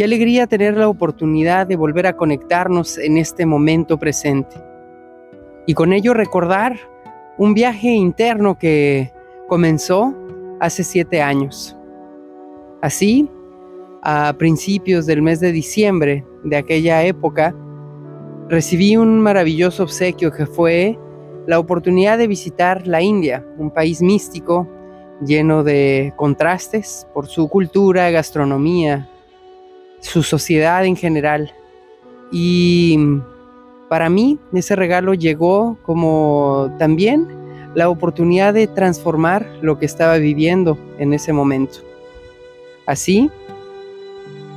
Qué alegría tener la oportunidad de volver a conectarnos en este momento presente. Y con ello recordar un viaje interno que comenzó hace siete años. Así, a principios del mes de diciembre de aquella época, recibí un maravilloso obsequio que fue la oportunidad de visitar la India, un país místico lleno de contrastes por su cultura, gastronomía, su sociedad en general. Y para mí ese regalo llegó como también la oportunidad de transformar lo que estaba viviendo en ese momento. Así,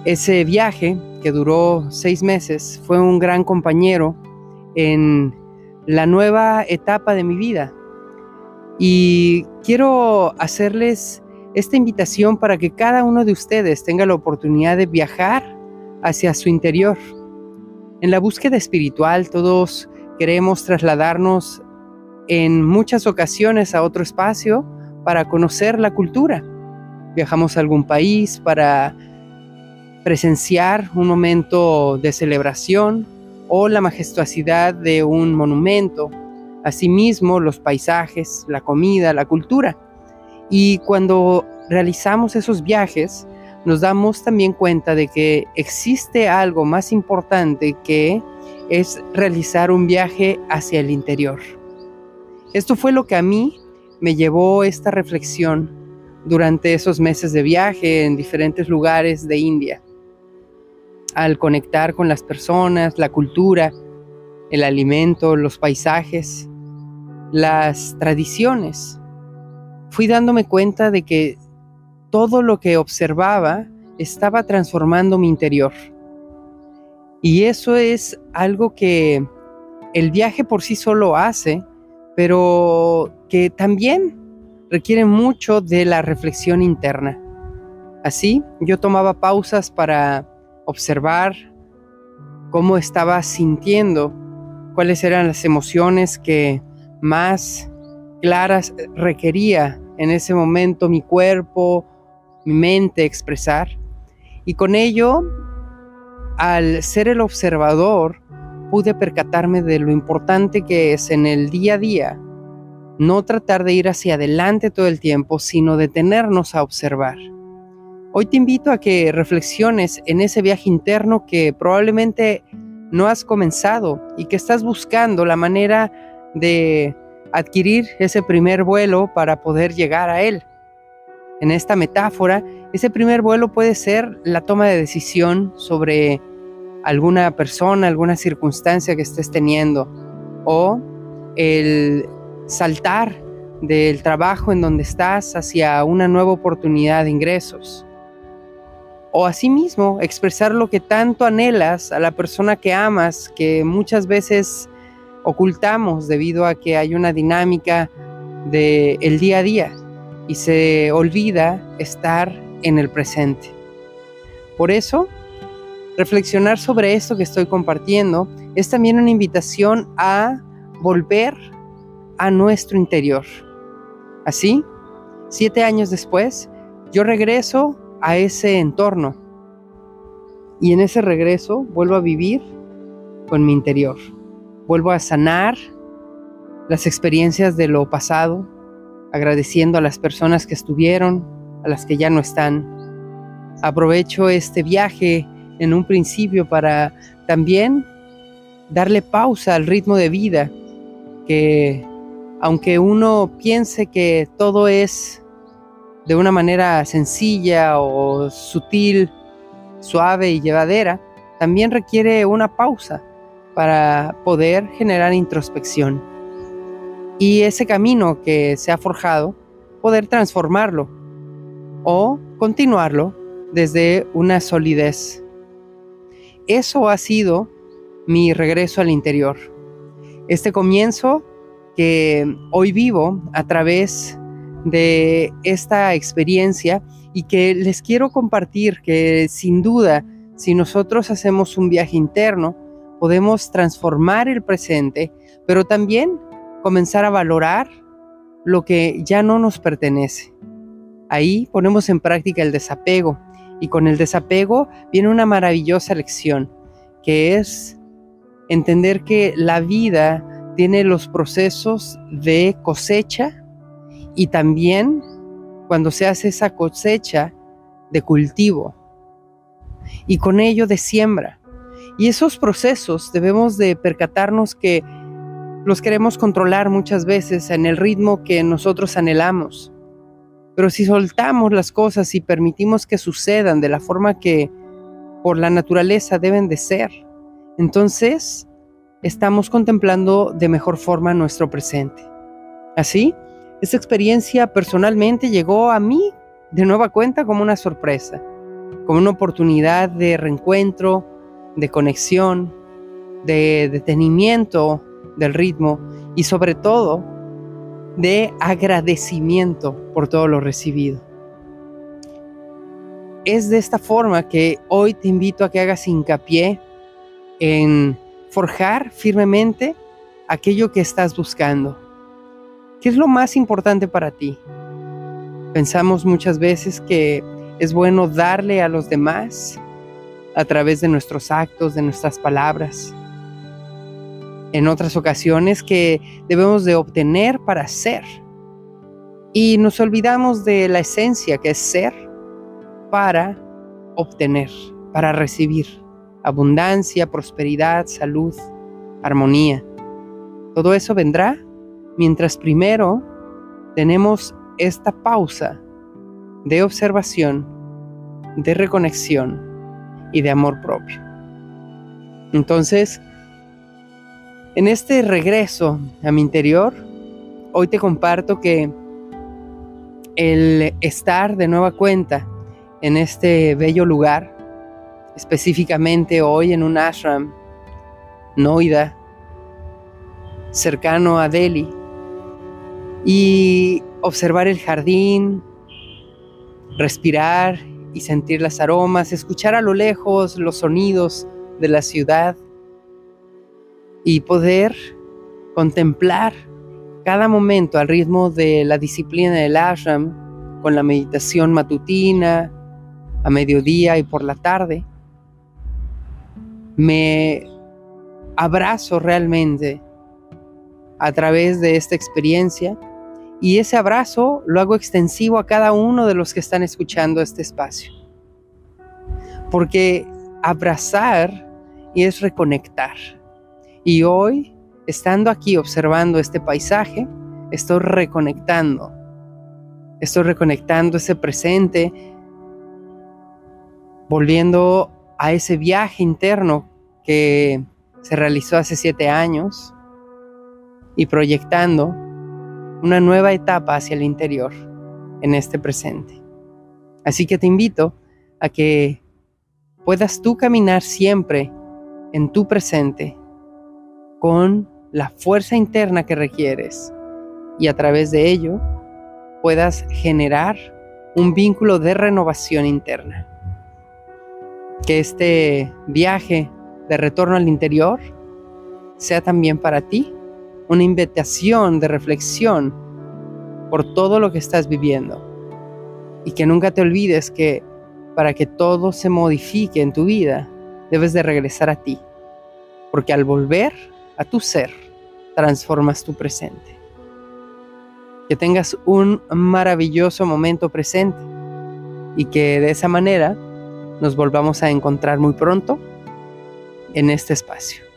ese viaje que duró seis meses fue un gran compañero en la nueva etapa de mi vida. Y quiero hacerles esta invitación para que cada uno de ustedes tenga la oportunidad de viajar hacia su interior. En la búsqueda espiritual todos queremos trasladarnos en muchas ocasiones a otro espacio para conocer la cultura. Viajamos a algún país para presenciar un momento de celebración o la majestuosidad de un monumento, asimismo los paisajes, la comida, la cultura. Y cuando realizamos esos viajes, nos damos también cuenta de que existe algo más importante que es realizar un viaje hacia el interior. Esto fue lo que a mí me llevó esta reflexión durante esos meses de viaje en diferentes lugares de India. Al conectar con las personas, la cultura, el alimento, los paisajes, las tradiciones, fui dándome cuenta de que todo lo que observaba estaba transformando mi interior. Y eso es algo que el viaje por sí solo hace, pero que también requiere mucho de la reflexión interna. Así, yo tomaba pausas para observar cómo estaba sintiendo, cuáles eran las emociones que más claras requería en ese momento mi cuerpo, mi mente expresar. Y con ello, al ser el observador, pude percatarme de lo importante que es en el día a día no tratar de ir hacia adelante todo el tiempo, sino detenernos a observar. Hoy te invito a que reflexiones en ese viaje interno que probablemente no has comenzado y que estás buscando la manera de adquirir ese primer vuelo para poder llegar a él. En esta metáfora, ese primer vuelo puede ser la toma de decisión sobre alguna persona, alguna circunstancia que estés teniendo, o el saltar del trabajo en donde estás hacia una nueva oportunidad de ingresos. O asimismo, expresar lo que tanto anhelas a la persona que amas, que muchas veces ocultamos debido a que hay una dinámica del el día a día y se olvida estar en el presente. Por eso, reflexionar sobre esto que estoy compartiendo es también una invitación a volver a nuestro interior. Así, siete años después, yo regreso a ese entorno y en ese regreso vuelvo a vivir con mi interior vuelvo a sanar las experiencias de lo pasado, agradeciendo a las personas que estuvieron, a las que ya no están. Aprovecho este viaje en un principio para también darle pausa al ritmo de vida, que aunque uno piense que todo es de una manera sencilla o sutil, suave y llevadera, también requiere una pausa para poder generar introspección. Y ese camino que se ha forjado, poder transformarlo o continuarlo desde una solidez. Eso ha sido mi regreso al interior. Este comienzo que hoy vivo a través de esta experiencia y que les quiero compartir que sin duda, si nosotros hacemos un viaje interno, podemos transformar el presente, pero también comenzar a valorar lo que ya no nos pertenece. Ahí ponemos en práctica el desapego Y con el desapego viene una maravillosa lección, que es entender que la vida tiene los procesos de cosecha y también cuando se hace esa cosecha de cultivo y con ello de siembra. Y esos procesos debemos de percatarnos que los queremos controlar muchas veces en el ritmo que nosotros anhelamos. Pero si soltamos las cosas y permitimos que sucedan de la forma que por la naturaleza deben de ser, entonces estamos contemplando de mejor forma nuestro presente. Así, esta experiencia personalmente llegó a mí de nueva cuenta como una sorpresa, como una oportunidad de reencuentro, de conexión, de detenimiento del ritmo y sobre todo de agradecimiento por todo lo recibido. Es de esta forma que hoy te invito a que hagas hincapié en forjar firmemente aquello que estás buscando. ¿Qué es lo más importante para ti? Pensamos muchas veces que es bueno darle a los demás a través de nuestros actos, de nuestras palabras. En otras ocasiones que debemos de obtener para ser. Y nos olvidamos de la esencia que es ser para obtener, para recibir abundancia, prosperidad, salud, armonía. Todo eso vendrá mientras primero tenemos esta pausa de observación, de reconexión y de amor propio. Entonces, en este regreso a mi interior, hoy te comparto que el estar de nueva cuenta en este bello lugar específicamente hoy en un ashram, Noida, cercano a Delhi, y observar el jardín, respirar y sentir las aromas, escuchar a lo lejos los sonidos de la ciudad y poder contemplar cada momento al ritmo de la disciplina del ashram, con la meditación matutina, a mediodía y por la tarde, me abrazo realmente a través de esta experiencia y ese abrazo lo hago extensivo a cada uno de los que están escuchando este espacio. Porque abrazar es reconectar. Y hoy, estando aquí observando este paisaje, estoy reconectando. Estoy reconectando ese presente, volviendo a ese viaje interno que se realizó hace siete años y proyectando una nueva etapa hacia el interior en este presente. Así que te invito a que puedas tú caminar siempre en tu presente con la fuerza interna que requieres y a través de ello puedas generar un vínculo de renovación interna que este viaje de retorno al interior sea también para ti una invitación de reflexión por todo lo que estás viviendo. Y que nunca te olvides que para que todo se modifique en tu vida, debes de regresar a ti. Porque al volver a tu ser, transformas tu presente. Que tengas un maravilloso momento presente y que de esa manera nos volvamos a encontrar muy pronto en este espacio.